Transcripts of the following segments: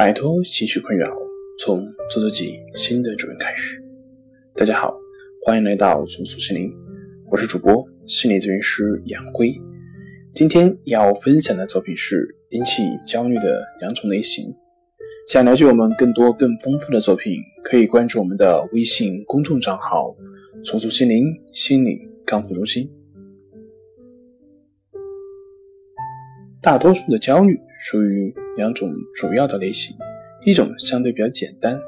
摆脱情绪困扰，从做自己新的主人开始。大家好，欢迎来到重塑心灵，我是主播心理咨询师杨辉。今天要分享的作品是引起焦虑的两种类型。想了解我们更多更丰富的作品，可以关注我们的微信公众账号“重塑心灵心理康复中心”。大多数的焦虑属于两种主要的类型，一种相对比较简单，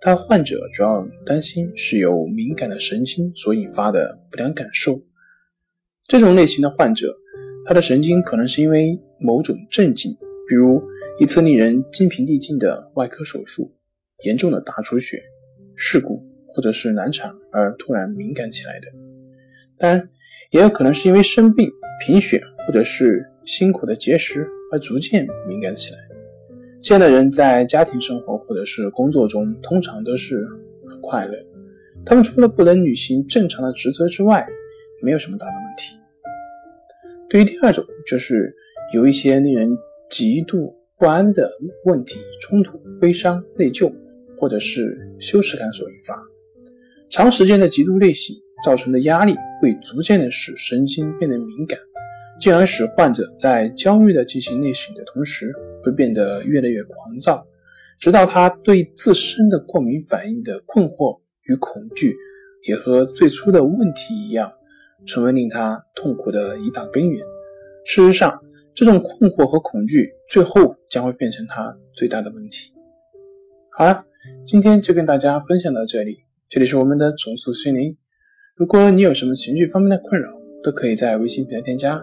它患者主要担心是由敏感的神经所引发的不良感受。这种类型的患者，他的神经可能是因为某种症疾，比如一次令人精疲力尽的外科手术、严重的大出血、事故或者是难产而突然敏感起来的。当然，也有可能是因为生病、贫血或者是辛苦的节食而逐渐敏感起来。这样的人在家庭生活或者是工作中通常都是很快乐。他们除了不能履行正常的职责之外，没有什么大的问题。对于第二种，就是有一些令人极度不安的问题、冲突、悲伤、内疚或者是羞耻感所引发，长时间的极度内省造成的压力会逐渐的使神经变得敏感。进而使患者在焦虑的进行内省的同时，会变得越来越狂躁，直到他对自身的过敏反应的困惑与恐惧，也和最初的问题一样，成为令他痛苦的一大根源。事实上，这种困惑和恐惧最后将会变成他最大的问题。好了，今天就跟大家分享到这里。这里是我们的重塑心灵。如果你有什么情绪方面的困扰，都可以在微信平台添加。